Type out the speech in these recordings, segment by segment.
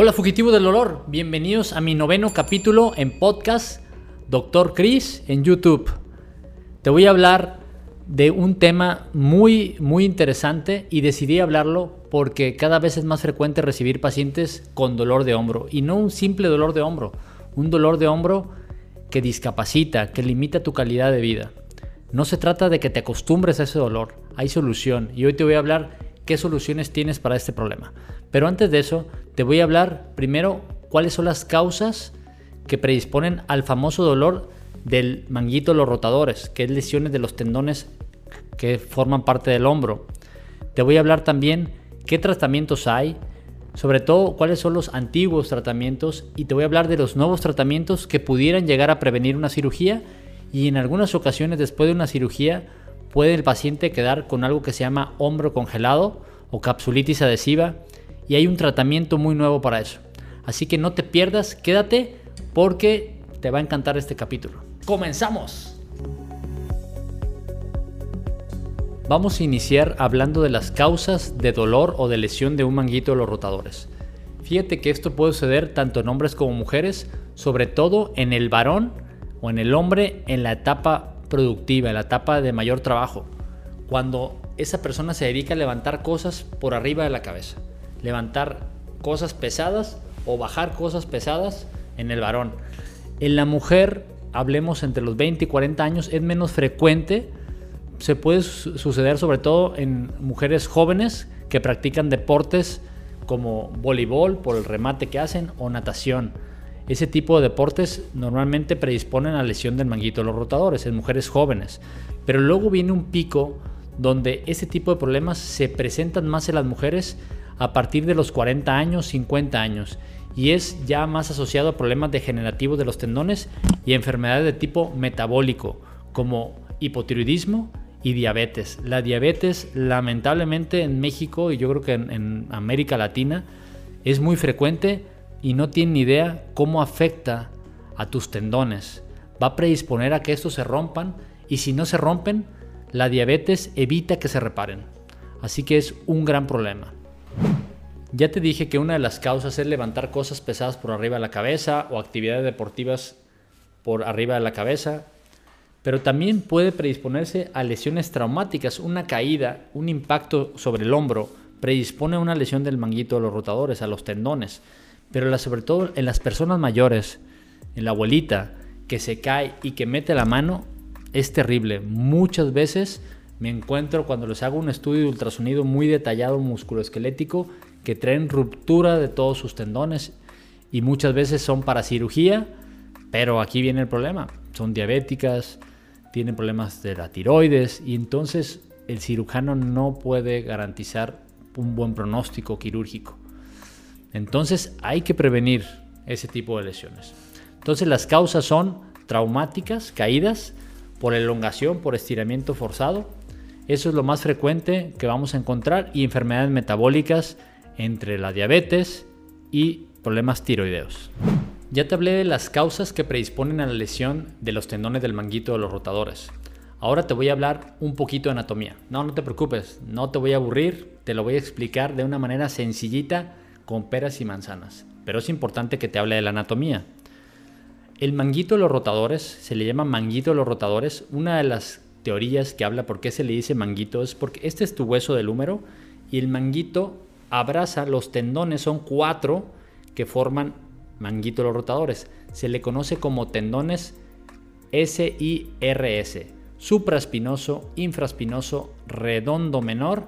Hola fugitivo del dolor, bienvenidos a mi noveno capítulo en podcast Doctor Chris en YouTube. Te voy a hablar de un tema muy muy interesante y decidí hablarlo porque cada vez es más frecuente recibir pacientes con dolor de hombro y no un simple dolor de hombro, un dolor de hombro que discapacita, que limita tu calidad de vida. No se trata de que te acostumbres a ese dolor, hay solución y hoy te voy a hablar qué soluciones tienes para este problema. Pero antes de eso, te voy a hablar primero cuáles son las causas que predisponen al famoso dolor del manguito de los rotadores, que es lesiones de los tendones que forman parte del hombro. Te voy a hablar también qué tratamientos hay, sobre todo cuáles son los antiguos tratamientos y te voy a hablar de los nuevos tratamientos que pudieran llegar a prevenir una cirugía y en algunas ocasiones después de una cirugía puede el paciente quedar con algo que se llama hombro congelado o capsulitis adhesiva y hay un tratamiento muy nuevo para eso. Así que no te pierdas, quédate porque te va a encantar este capítulo. ¡Comenzamos! Vamos a iniciar hablando de las causas de dolor o de lesión de un manguito de los rotadores. Fíjate que esto puede suceder tanto en hombres como mujeres, sobre todo en el varón o en el hombre en la etapa productiva, en la etapa de mayor trabajo, cuando esa persona se dedica a levantar cosas por arriba de la cabeza, levantar cosas pesadas o bajar cosas pesadas en el varón. En la mujer, hablemos entre los 20 y 40 años, es menos frecuente, se puede suceder sobre todo en mujeres jóvenes que practican deportes como voleibol por el remate que hacen o natación ese tipo de deportes normalmente predisponen a lesión del manguito de los rotadores en mujeres jóvenes. Pero luego viene un pico donde ese tipo de problemas se presentan más en las mujeres a partir de los 40 años, 50 años. Y es ya más asociado a problemas degenerativos de los tendones y enfermedades de tipo metabólico, como hipotiroidismo y diabetes. La diabetes, lamentablemente en México y yo creo que en, América Latina, es muy frecuente y no tiene ni idea cómo afecta a tus tendones. Va a predisponer a que estos se rompan y si no se rompen, la diabetes evita que se reparen. Así que es un gran problema. Ya te dije que una de las causas es levantar cosas pesadas por arriba de la cabeza o actividades deportivas por arriba de la cabeza, pero también puede predisponerse a lesiones traumáticas. Una caída, un impacto sobre el hombro predispone a una lesión del manguito de los rotadores, a los tendones. Pero sobre todo en las personas mayores, en la abuelita que se cae y que mete la mano, es terrible. Muchas veces me encuentro cuando les hago un estudio de ultrasonido muy detallado musculoesquelético que traen ruptura de todos sus tendones y muchas veces son para cirugía, pero aquí viene el problema. Son diabéticas, tienen problemas de la tiroides y entonces el cirujano no puede garantizar un buen pronóstico quirúrgico. Entonces hay que prevenir ese tipo de lesiones. Entonces las causas son traumáticas, caídas, por elongación, por estiramiento forzado. Eso es lo más frecuente que vamos a encontrar y enfermedades metabólicas entre la diabetes y problemas tiroideos. Ya te hablé de las causas que predisponen a la lesión de los tendones del manguito de los rotadores. Ahora te voy a hablar un poquito de anatomía. No, no te preocupes, no te voy a aburrir, te lo voy a explicar de una manera sencillita con peras y manzanas, pero es importante que te hable de la anatomía. El manguito de los rotadores, se le llama manguito de los rotadores, una de las teorías que habla por qué se le dice manguito es porque este es tu hueso del húmero y el manguito abraza los tendones, son cuatro que forman manguito los rotadores. Se le conoce como tendones SIRS, supraespinoso, infraespinoso, redondo menor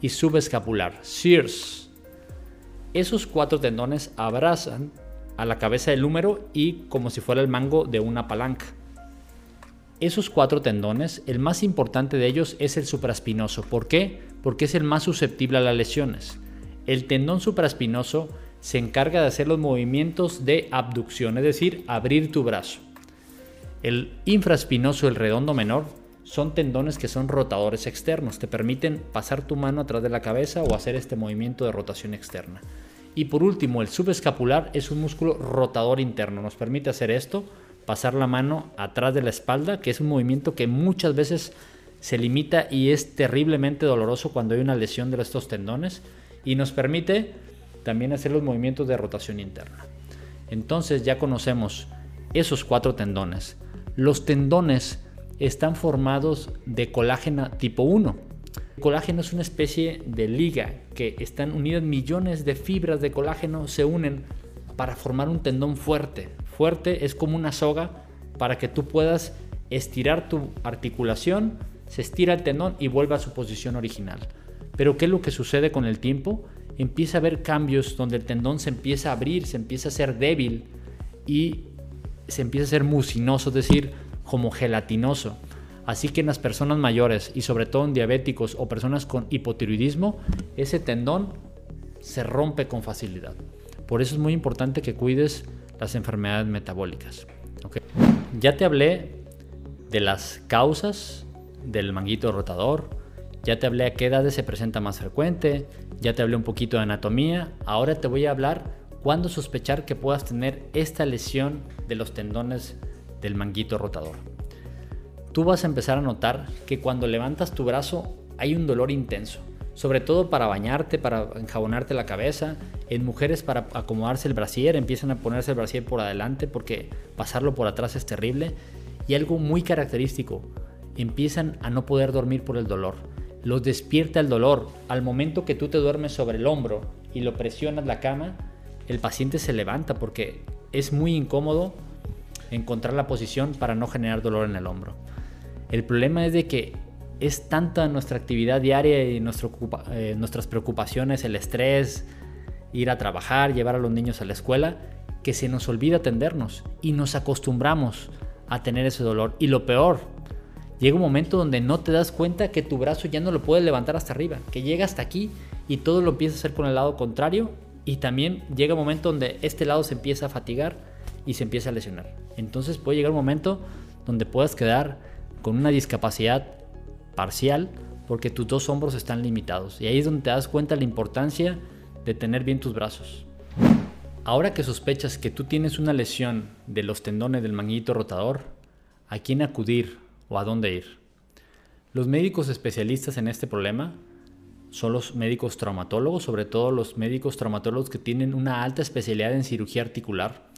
y subescapular, SIRS. Esos cuatro tendones abrazan a la cabeza del húmero y como si fuera el mango de una palanca. Esos cuatro tendones, el más importante de ellos es el supraespinoso. ¿Por qué? Porque es el más susceptible a las lesiones. El tendón supraespinoso se encarga de hacer los movimientos de abducción, es decir, abrir tu brazo. El infraespinoso, el redondo menor, son tendones que son rotadores externos, te permiten pasar tu mano atrás de la cabeza o hacer este movimiento de rotación externa. Y por último, el subescapular es un músculo rotador interno, nos permite hacer esto, pasar la mano atrás de la espalda, que es un movimiento que muchas veces se limita y es terriblemente doloroso cuando hay una lesión de estos tendones y nos permite también hacer los movimientos de rotación interna. Entonces ya conocemos esos cuatro tendones. Los tendones están formados de colágeno tipo 1. El colágeno es una especie de liga que están unidas millones de fibras de colágeno, se unen para formar un tendón fuerte. Fuerte es como una soga para que tú puedas estirar tu articulación, se estira el tendón y vuelve a su posición original. Pero ¿qué es lo que sucede con el tiempo? Empieza a haber cambios donde el tendón se empieza a abrir, se empieza a ser débil y se empieza a ser mucinoso, es decir, como gelatinoso. Así que en las personas mayores y sobre todo en diabéticos o personas con hipotiroidismo, ese tendón se rompe con facilidad. Por eso es muy importante que cuides las enfermedades metabólicas. Ya te hablé de las causas del manguito rotador, ya te hablé a qué edades se presenta más frecuente, ya te hablé un poquito de anatomía, ahora te voy a hablar cuándo sospechar que puedas tener esta lesión de los tendones del manguito rotador. Tú vas a empezar a notar que cuando levantas tu brazo hay un dolor intenso, sobre todo para bañarte, para enjabonarte la cabeza, en mujeres para acomodarse el brasier, empiezan a ponerse el brasier por adelante porque pasarlo por atrás es terrible y algo muy característico, empiezan a no poder dormir por el dolor. Los despierta el dolor. Al momento que tú te duermes sobre el hombro y lo presionas la cama, el paciente se levanta porque es muy incómodo encontrar la posición para no generar dolor en el hombro. El problema es de que es tanta nuestra actividad diaria y eh, nuestras preocupaciones, el estrés, ir a trabajar, llevar a los niños a la escuela, que se nos olvida atendernos y nos acostumbramos a tener ese dolor. Y lo peor, llega un momento donde no te das cuenta que tu brazo ya no lo puedes levantar hasta arriba, que llega hasta aquí y todo lo empieza a hacer con el lado contrario y también llega un momento donde este lado se empieza a fatigar y se empieza a lesionar. Entonces puede llegar un momento donde puedas quedar con una discapacidad parcial porque tus dos hombros están limitados. Y ahí es donde te das cuenta la importancia de tener bien tus brazos. Ahora que sospechas que tú tienes una lesión de los tendones del manguito rotador, ¿a quién acudir o a dónde ir? Los médicos especialistas en este problema son los médicos traumatólogos, sobre todo los médicos traumatólogos que tienen una alta especialidad en cirugía articular,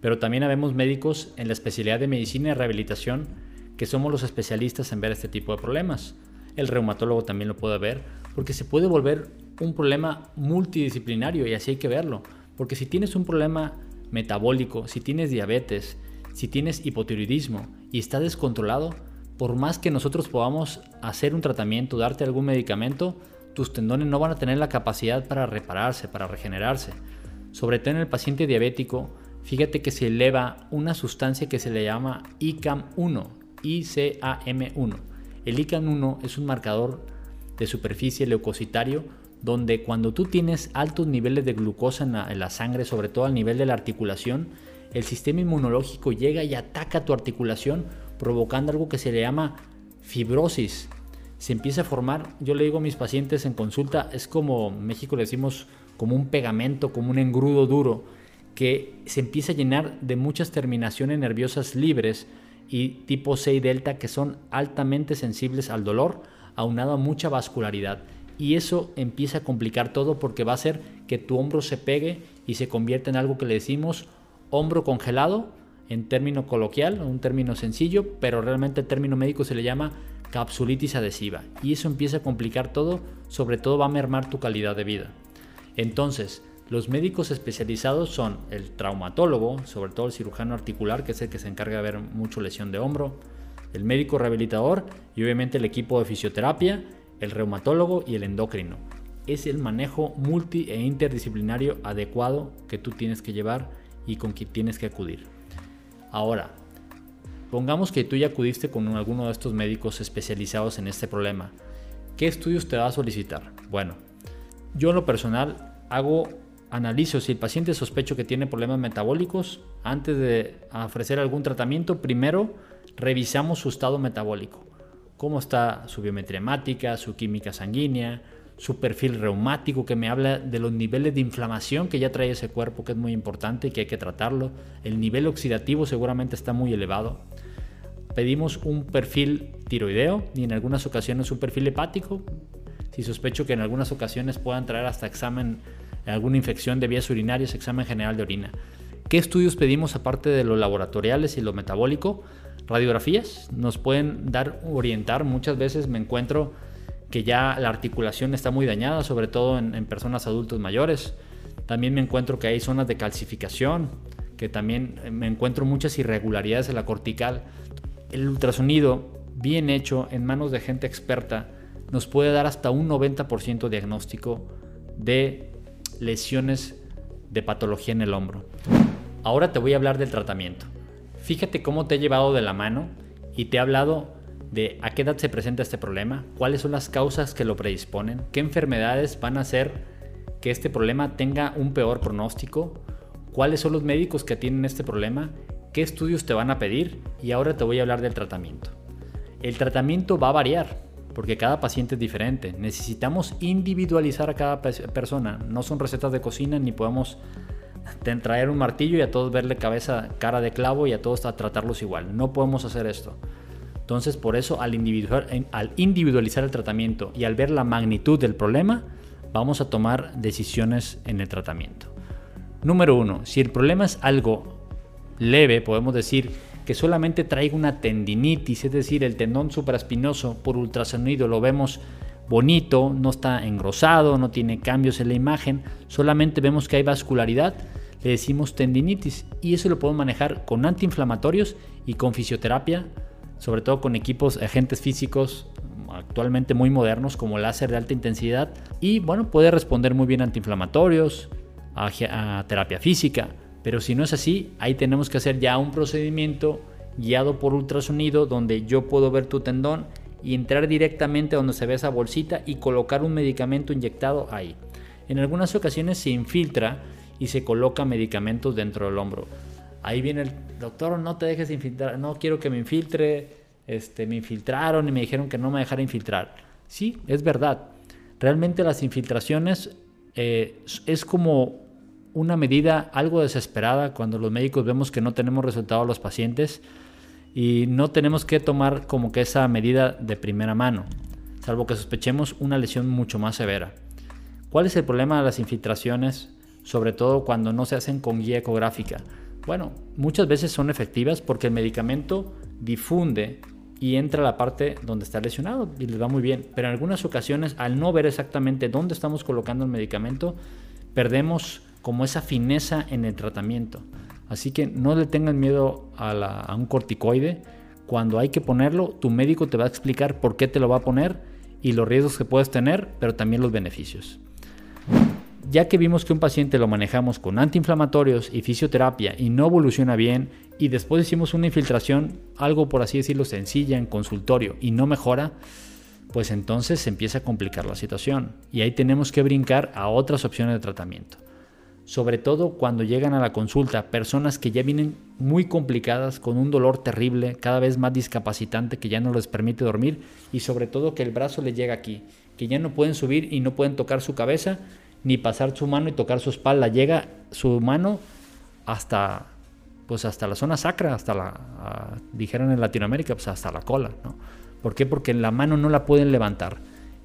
pero también habemos médicos en la especialidad de medicina y rehabilitación que somos los especialistas en ver este tipo de problemas. El reumatólogo también lo puede ver, porque se puede volver un problema multidisciplinario y así hay que verlo. Porque si tienes un problema metabólico, si tienes diabetes, si tienes hipotiroidismo y está descontrolado, por más que nosotros podamos hacer un tratamiento, darte algún medicamento, tus tendones no van a tener la capacidad para repararse, para regenerarse. Sobre todo en el paciente diabético, fíjate que se eleva una sustancia que se le llama ICAM1, ICAM1. El ICAM1 es un marcador de superficie leucocitario donde cuando tú tienes altos niveles de glucosa en la, sangre, sobre todo al nivel de la articulación, el sistema inmunológico llega y ataca tu articulación provocando algo que se le llama fibrosis. Se empieza a formar, yo le digo a mis pacientes en consulta, es como en México le decimos como un pegamento, como un engrudo duro, que se empieza a llenar de muchas terminaciones nerviosas libres y tipo C y delta que son altamente sensibles al dolor, aunado a mucha vascularidad y eso empieza a complicar todo porque va a hacer que tu hombro se pegue y se convierta en algo que le decimos hombro congelado en término coloquial, un término sencillo, pero realmente el término médico se le llama capsulitis adhesiva y eso empieza a complicar todo, sobre todo va a mermar tu calidad de vida. Entonces, los médicos especializados son el traumatólogo, sobre todo el cirujano articular, que es el que se encarga de ver mucho lesión de hombro, el médico rehabilitador y obviamente el equipo de fisioterapia el reumatólogo y el endocrino. Es el manejo multi e interdisciplinario adecuado que tú tienes que llevar y con quien tienes que acudir. Ahora, pongamos que tú ya acudiste con alguno de estos médicos especializados en este problema. ¿Qué estudios te va a solicitar? Bueno, yo en lo personal hago analizo si el paciente sospecho que tiene problemas metabólicos, antes de ofrecer algún tratamiento, primero revisamos su estado metabólico cómo está su biometría hemática, su química sanguínea, su perfil reumático que me habla de los niveles de inflamación que ya trae ese cuerpo que es muy importante y que hay que tratarlo. El nivel oxidativo seguramente está muy elevado. Pedimos un perfil tiroideo y en algunas ocasiones un perfil hepático. Si sospecho que en algunas ocasiones puedan traer hasta examen alguna infección de vías urinarias, examen general de orina. ¿Qué estudios pedimos aparte de los laboratoriales y lo metabólico? Radiografías nos pueden dar, orientar. Muchas veces me encuentro que ya la articulación está muy dañada, sobre todo en, en personas adultos mayores. También me encuentro que hay zonas de calcificación, que también me encuentro muchas irregularidades en la cortical. El ultrasonido bien hecho en manos de gente experta nos puede dar hasta un 90% diagnóstico de lesiones de patología en el hombro. Ahora te voy a hablar del tratamiento. Fíjate cómo te he llevado de la mano y te he hablado de a qué edad se presenta este problema, cuáles son las causas que lo predisponen, qué enfermedades van a hacer que este problema tenga un peor pronóstico, cuáles son los médicos que tienen este problema, qué estudios te van a pedir y ahora te voy a hablar del tratamiento. El tratamiento va a variar porque cada paciente es diferente. Necesitamos individualizar a cada persona. No son recetas de cocina ni podemos traer un martillo y a todos verle cabeza, cara de clavo y a todos tratarlos igual. No podemos hacer esto. Entonces, por eso, al, al individualizar el tratamiento y al ver la magnitud del problema, vamos a tomar decisiones en el tratamiento. Número uno, si el problema es algo leve, podemos decir que solamente traiga una tendinitis, es decir, el tendón supraespinoso por ultrasonido lo vemos bonito, no está engrosado, no tiene cambios en la imagen, solamente vemos que hay vascularidad, le decimos tendinitis y eso lo podemos manejar con antiinflamatorios y con fisioterapia, sobre todo con equipos, agentes físicos actualmente muy modernos como láser de alta intensidad y bueno, puede responder muy bien a antiinflamatorios, a, terapia física, pero si no es así, ahí tenemos que hacer ya un procedimiento guiado por ultrasonido donde yo puedo ver tu tendón y entrar directamente donde se ve esa bolsita y colocar un medicamento inyectado ahí. En algunas ocasiones se infiltra y se coloca medicamentos dentro del hombro. Ahí viene el doctor, no te dejes infiltrar, no quiero que me infiltre, este, me infiltraron y me dijeron que no me dejara infiltrar. Sí, es verdad. Realmente las infiltraciones eh, es como una medida algo desesperada cuando los médicos vemos que no tenemos resultado a los pacientes y no tenemos que tomar como que esa medida de primera mano, salvo que sospechemos una lesión mucho más severa. ¿Cuál es el problema de las infiltraciones, sobre todo cuando no se hacen con guía ecográfica? Bueno, muchas veces son efectivas porque el medicamento difunde y entra a la parte donde está lesionado y les va muy bien. Pero en algunas ocasiones, al no ver exactamente dónde estamos colocando el medicamento, perdemos como esa fineza en el tratamiento. Así que no le tengan miedo a, un corticoide. Cuando hay que ponerlo, tu médico te va a explicar por qué te lo va a poner y los riesgos que puedes tener, pero también los beneficios. Ya que vimos que un paciente lo manejamos con antiinflamatorios y fisioterapia y no evoluciona bien y después hicimos una infiltración, algo por así decirlo sencilla en consultorio y no mejora, pues entonces se empieza a complicar la situación. Y ahí tenemos que brincar a otras opciones de tratamiento. Sobre todo cuando llegan a la consulta personas que ya vienen muy complicadas, con un dolor terrible, cada vez más discapacitante que ya no les permite dormir y sobre todo que el brazo les llega aquí, que ya no pueden subir y no pueden tocar su cabeza ni pasar su mano y tocar su espalda, llega su mano hasta pues hasta la zona sacra, hasta la dijeron en Latinoamérica, pues hasta la cola, ¿no? ¿Por qué? Porque la mano no la pueden levantar.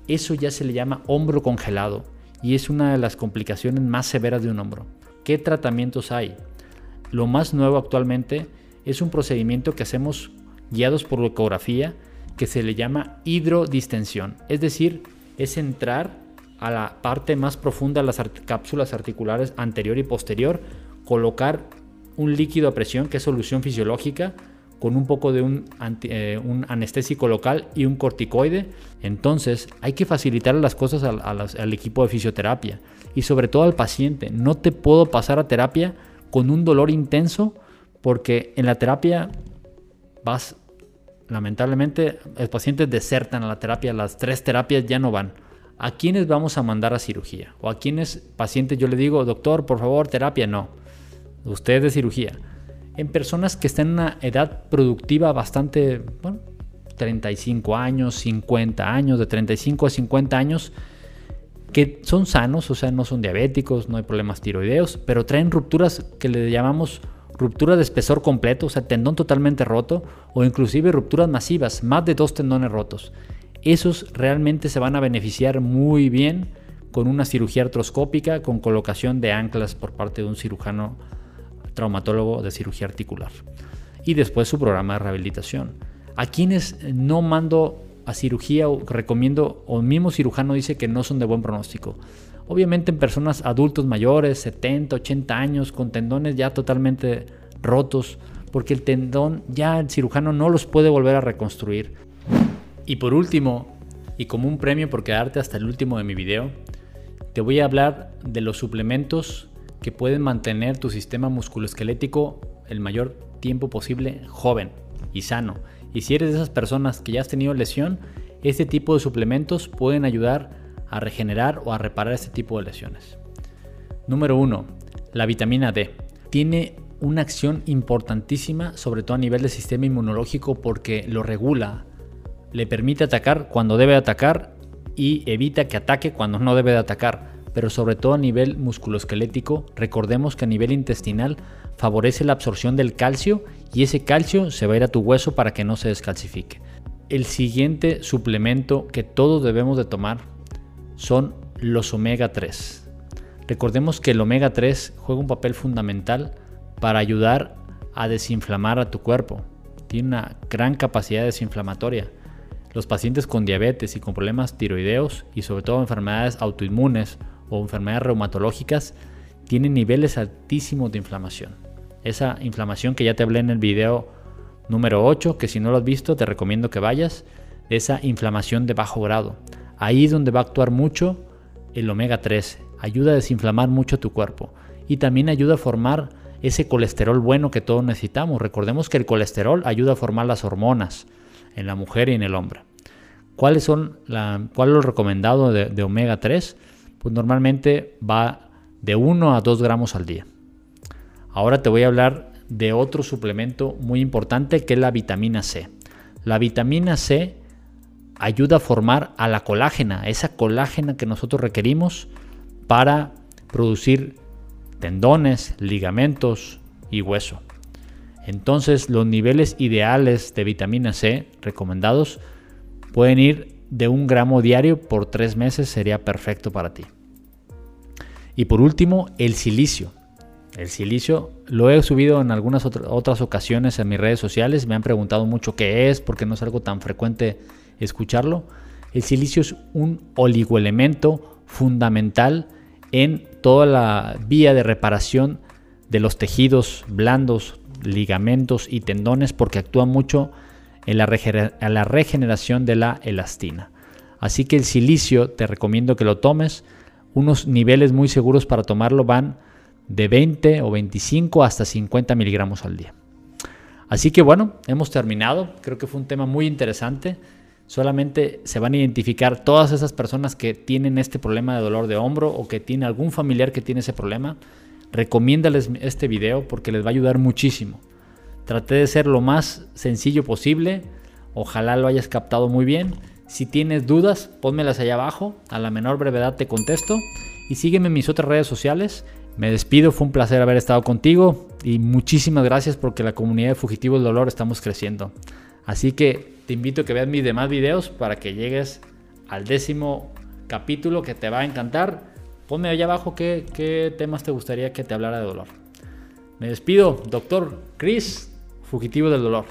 Eso ya se le llama hombro congelado y es una de las complicaciones más severas de un hombro. ¿Qué tratamientos hay? Lo más nuevo actualmente es un procedimiento que hacemos guiados por ecografía que se le llama hidrodistensión, es decir, es entrar a la parte más profunda de las cápsulas articulares anterior y posterior, colocar un líquido a presión que es solución fisiológica con un poco de un, eh, un, anestésico local y un corticoide. Entonces hay que facilitar las cosas al, equipo de fisioterapia y sobre todo al paciente. No te puedo pasar a terapia con un dolor intenso porque en la terapia vas, lamentablemente, los pacientes desertan a la terapia, las tres terapias ya no van. ¿A quiénes vamos a mandar a cirugía? ¿O a quiénes pacientes yo le digo, doctor, por favor, terapia? No. Usted de cirugía en personas que están en una edad productiva bastante, bueno, 35 años, 50 años, de 35 a 50 años, que son sanos, o sea, no son diabéticos, no hay problemas tiroideos, pero traen rupturas que le llamamos ruptura de espesor completo, o sea, tendón totalmente roto, o inclusive rupturas masivas, más de dos tendones rotos. Esos realmente se van a beneficiar muy bien con una cirugía artroscópica con colocación de anclas por parte de un cirujano traumatólogo de cirugía articular. Y después su programa de rehabilitación. A quienes no mando a cirugía o recomiendo, o el mismo cirujano dice que no son de buen pronóstico. Obviamente en personas adultos mayores, 70, 80 años, con tendones ya totalmente rotos, porque el tendón ya el cirujano no los puede volver a reconstruir. Y por último, y como un premio por quedarte hasta el último de mi video, te voy a hablar de los suplementos que pueden mantener tu sistema musculoesquelético el mayor tiempo posible joven y sano. Y si eres de esas personas que ya has tenido lesión, este tipo de suplementos pueden ayudar a regenerar o a reparar este tipo de lesiones. Número 1. La vitamina D. Tiene una acción importantísima, sobre todo a nivel del sistema inmunológico, porque lo regula, le permite atacar cuando debe atacar y evita que ataque cuando no debe de atacar, pero sobre todo a nivel musculoesquelético, recordemos que a nivel intestinal favorece la absorción del calcio y ese calcio se va a ir a tu hueso para que no se descalcifique. El siguiente suplemento que todos debemos de tomar son los omega 3. Recordemos que el omega 3 juega un papel fundamental para ayudar a desinflamar a tu cuerpo. Tiene una gran capacidad desinflamatoria. Los pacientes con diabetes y con problemas tiroideos y sobre todo enfermedades autoinmunes o enfermedades reumatológicas tienen niveles altísimos de inflamación. Esa inflamación que ya te hablé en el video número 8, que si no lo has visto te recomiendo que vayas, esa inflamación de bajo grado. Ahí es donde va a actuar mucho el omega 3. Ayuda a desinflamar mucho tu cuerpo y también ayuda a formar ese colesterol bueno que todos necesitamos. Recordemos que el colesterol ayuda a formar las hormonas en la mujer y en el hombre. ¿Cuáles son cuál es lo recomendado de, omega 3? Pues normalmente va de 1 a 2 gramos al día. Ahora te voy a hablar de otro suplemento muy importante que es la vitamina C. La vitamina C ayuda a formar a la colágena, esa colágena que nosotros requerimos para producir tendones, ligamentos y hueso. Entonces los niveles ideales de vitamina C recomendados Pueden ir de un gramo diario por tres meses, sería perfecto para ti. Y por último, el silicio. El silicio lo he subido en algunas otras ocasiones en mis redes sociales. Me han preguntado mucho qué es, porque no es algo tan frecuente escucharlo. El silicio es un oligoelemento fundamental en toda la vía de reparación de los tejidos blandos, ligamentos y tendones, porque actúa mucho en la, regeneración de la elastina. Así que el silicio te recomiendo que lo tomes. Unos niveles muy seguros para tomarlo van de 20 o 25 hasta 50 miligramos al día. Así que bueno, hemos terminado. Creo que fue un tema muy interesante. Solamente se van a identificar todas esas personas que tienen este problema de dolor de hombro o que tiene algún familiar que tiene ese problema. Recomiéndales este video porque les va a ayudar muchísimo. Traté de ser lo más sencillo posible. Ojalá lo hayas captado muy bien. Si tienes dudas, pónmelas allá abajo. A la menor brevedad te contesto. Y sígueme en mis otras redes sociales. Me despido, fue un placer haber estado contigo. Y muchísimas gracias porque la comunidad de Fugitivos del Dolor estamos creciendo. Así que te invito a que veas mis demás videos para que llegues al décimo capítulo que te va a encantar. Ponme allá abajo qué, qué temas te gustaría que te hablara de dolor. Me despido, doctor Chris fugitivo del dolor.